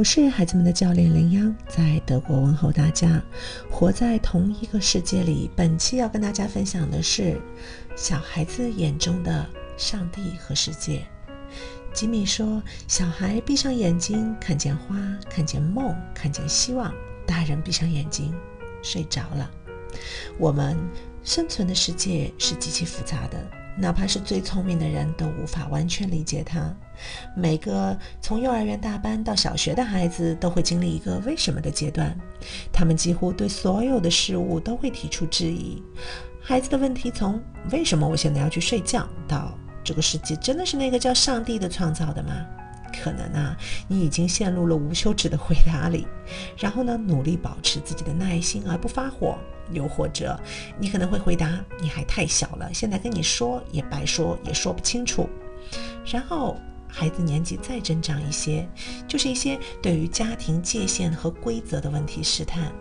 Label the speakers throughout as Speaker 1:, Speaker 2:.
Speaker 1: 我是孩子们的教练林央，在德国问候大家。活在同一个世界里，本期要跟大家分享的是小孩子眼中的上帝和世界。吉米说：“小孩闭上眼睛，看见花，看见梦，看见希望；大人闭上眼睛，睡着了。”我们生存的世界是极其复杂的，哪怕是最聪明的人都无法完全理解他。每个从幼儿园大班到小学的孩子都会经历一个“为什么”的阶段，他们几乎对所有的事物都会提出质疑。孩子的问题从“为什么我现在要去睡觉”到“这个世界真的是那个叫上帝的创造的吗？”可能啊，你已经陷入了无休止的回答里，然后呢，努力保持自己的耐心而不发火。又或者，你可能会回答：“你还太小了，现在跟你说也白说，也说不清楚。”然后。孩子年纪再增长一些，就是一些对于家庭界限和规则的问题试探。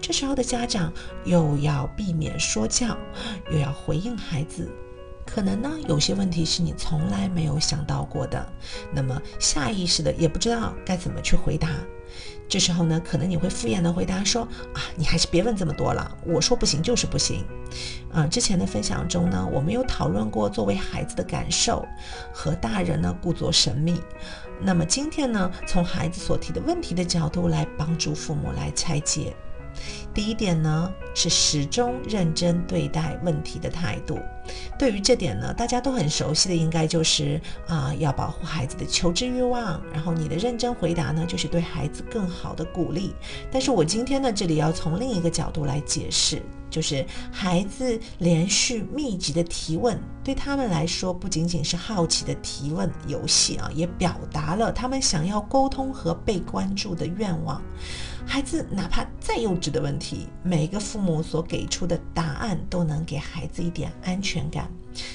Speaker 1: 这时候的家长又要避免说教，又要回应孩子。可能呢，有些问题是你从来没有想到过的，那么下意识的也不知道该怎么去回答。这时候呢，可能你会敷衍的回答说：“啊，你还是别问这么多了，我说不行就是不行。”啊，之前的分享中呢，我们有讨论过作为孩子的感受和大人呢故作神秘。那么今天呢，从孩子所提的问题的角度来帮助父母来拆解。第一点呢，是始终认真对待问题的态度。对于这点呢，大家都很熟悉的，应该就是啊，要保护孩子的求知欲望。然后你的认真回答呢，就是对孩子更好的鼓励。但是我今天呢，这里要从另一个角度来解释，就是孩子连续密集的提问，对他们来说不仅仅是好奇的提问游戏啊，也表达了他们想要沟通和被关注的愿望。孩子哪怕再幼稚的问题，每个父母所给出的答案都能给孩子一点安全感。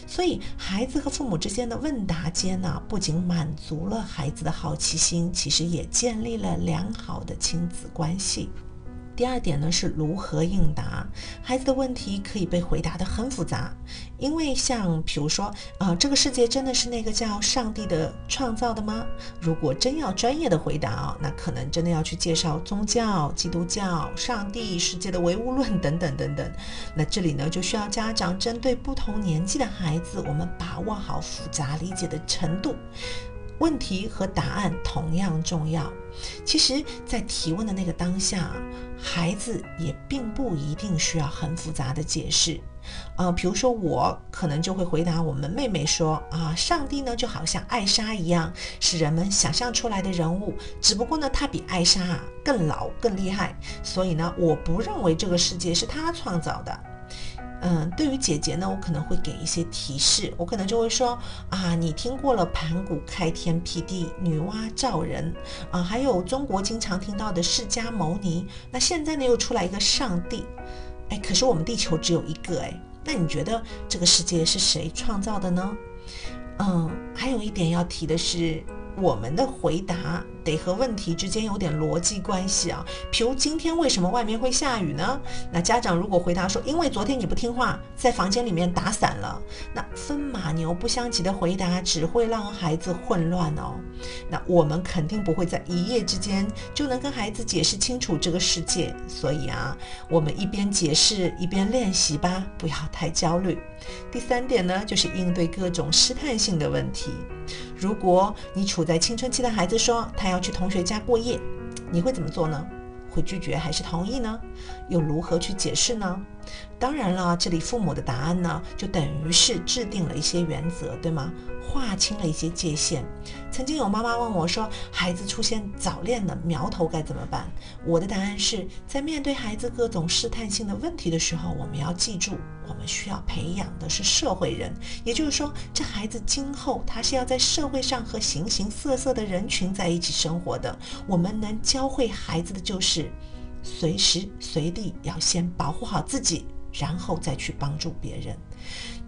Speaker 1: 所以，孩子和父母之间的问答间呢，不仅满足了孩子的好奇心，其实也建立了良好的亲子关系。第二点呢是如何应答孩子的问题，可以被回答的很复杂，因为像比如说，啊，这个世界真的是那个叫上帝的创造的吗？如果真要专业的回答啊，那可能真的要去介绍宗教、基督教、上帝、世界的唯物论等等等等。那这里呢就需要家长针对不同年纪的孩子，我们把握好复杂理解的程度。问题和答案同样重要。其实，在提问的那个当下，孩子也并不一定需要很复杂的解释。啊，比如说我可能就会回答我们妹妹说：“啊，上帝呢就好像艾莎一样，是人们想象出来的人物，只不过呢，他比艾莎啊更老、更厉害。所以呢，我不认为这个世界是他创造的。”嗯，对于姐姐呢，我可能会给一些提示，我可能就会说啊，你听过了盘古开天辟地、女娲造人啊，还有中国经常听到的释迦牟尼，那现在呢又出来一个上帝，哎，可是我们地球只有一个哎，那你觉得这个世界是谁创造的呢？嗯，还有一点要提的是。我们的回答得和问题之间有点逻辑关系啊。比如今天为什么外面会下雨呢？那家长如果回答说因为昨天你不听话，在房间里面打伞了，那分马牛不相及的回答只会让孩子混乱哦。那我们肯定不会在一夜之间就能跟孩子解释清楚这个世界。所以啊，我们一边解释一边练习吧，不要太焦虑。第三点呢，就是应对各种试探性的问题。如果你处在青春期的孩子说他要去同学家过夜，你会怎么做呢？会拒绝还是同意呢？又如何去解释呢？当然了，这里父母的答案呢，就等于是制定了一些原则，对吗？划清了一些界限。曾经有妈妈问我说：“孩子出现早恋的苗头该怎么办？”我的答案是在面对孩子各种试探性的问题的时候，我们要记住，我们需要培养的是社会人。也就是说，这孩子今后他是要在社会上和形形色色的人群在一起生活的。我们能教会孩子的就是。随时随地要先保护好自己，然后再去帮助别人。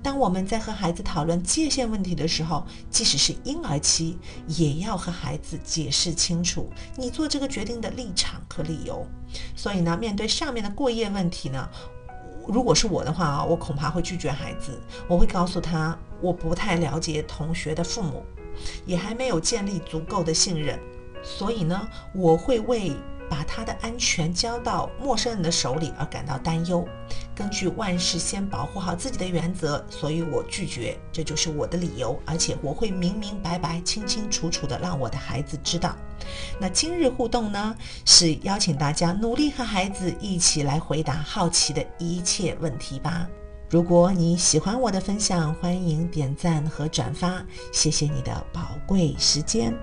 Speaker 1: 当我们在和孩子讨论界限问题的时候，即使是婴儿期，也要和孩子解释清楚你做这个决定的立场和理由。所以呢，面对上面的过夜问题呢，如果是我的话啊，我恐怕会拒绝孩子。我会告诉他，我不太了解同学的父母，也还没有建立足够的信任。所以呢，我会为把他的安全交到陌生人的手里而感到担忧。根据万事先保护好自己的原则，所以我拒绝，这就是我的理由。而且我会明明白白、清清楚楚地让我的孩子知道。那今日互动呢，是邀请大家努力和孩子一起来回答好奇的一切问题吧。如果你喜欢我的分享，欢迎点赞和转发，谢谢你的宝贵时间。